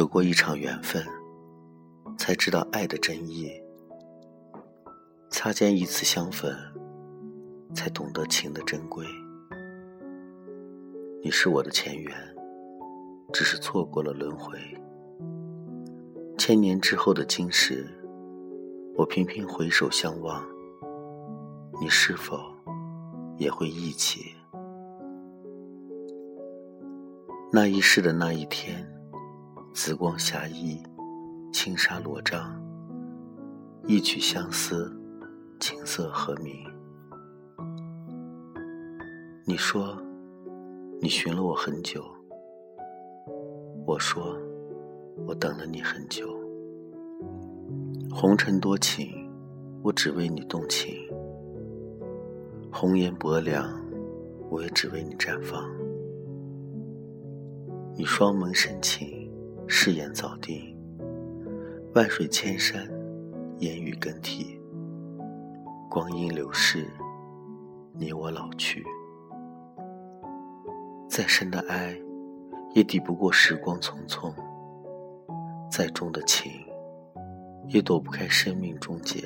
走过一场缘分，才知道爱的真意；擦肩一次相逢，才懂得情的珍贵。你是我的前缘，只是错过了轮回。千年之后的今时，我频频回首相望，你是否也会忆起那一世的那一天？紫光霞衣，轻纱罗帐，一曲相思，琴瑟和鸣。你说，你寻了我很久。我说，我等了你很久。红尘多情，我只为你动情；红颜薄凉，我也只为你绽放。你双眸深情。誓言早定，万水千山，烟雨更替。光阴流逝，你我老去。再深的爱，也抵不过时光匆匆；再重的情，也躲不开生命终结。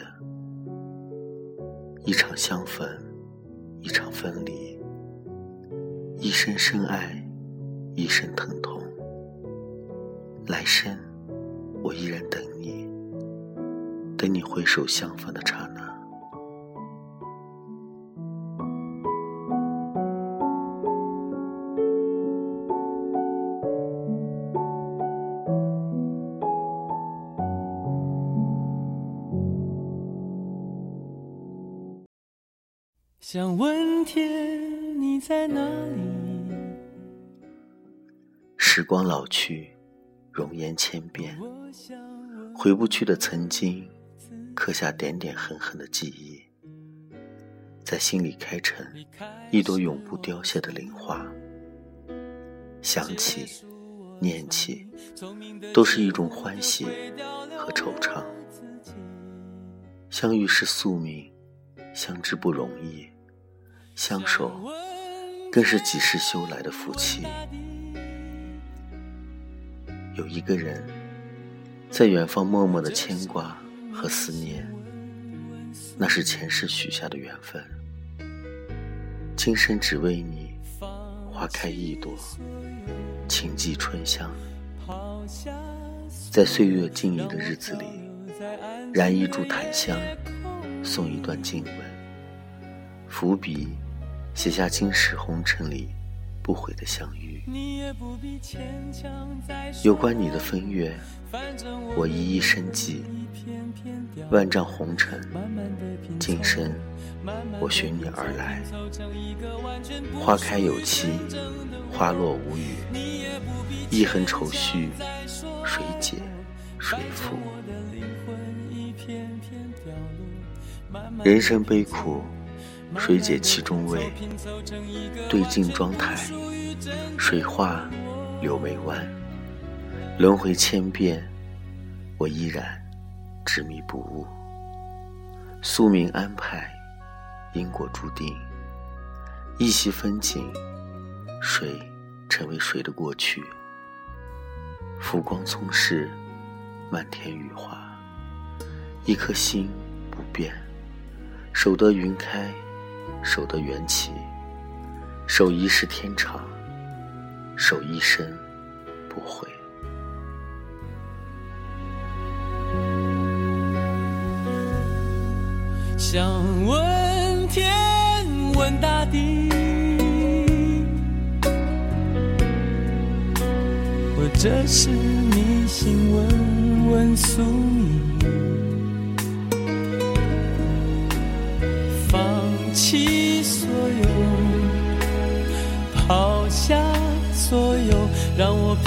一场相逢，一场分离，一生深爱，一生疼痛。来生，我依然等你，等你回首相逢的刹那。想问天，你在哪里？时光老去。容颜千变，回不去的曾经，刻下点点痕痕的记忆，在心里开成一朵永不凋谢的灵花。想起，念起，都是一种欢喜和惆怅。相遇是宿命，相知不容易，相守更是几世修来的福气。有一个人，在远方默默的牵挂和思念，那是前世许下的缘分。今生只为你，花开一朵，情寄春香。在岁月静谧的日子里，燃一柱檀香，送一段经文，伏笔，写下今世红尘里。不悔的相遇，有关你的风月，我一一深记。万丈红尘，今生我寻你而来。花开有期，花落无语。一痕愁绪，谁解谁负？人生悲苦。水解其中味？对镜妆台，水画柳眉弯？轮回千遍，我依然执迷不悟。宿命安排，因果注定。一袭风景，谁成为谁的过去？浮光匆逝，漫天雨花，一颗心不变，守得云开。守得缘起，守一世天长，守一生不悔。想问天，问大地，或者是迷信，问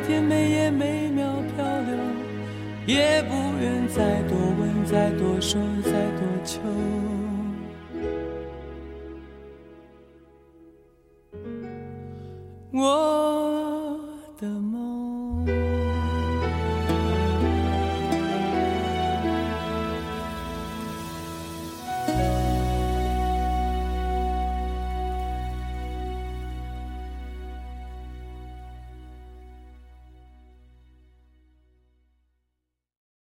每天每夜每秒漂流，也不愿再多问、再多说、再多求。我。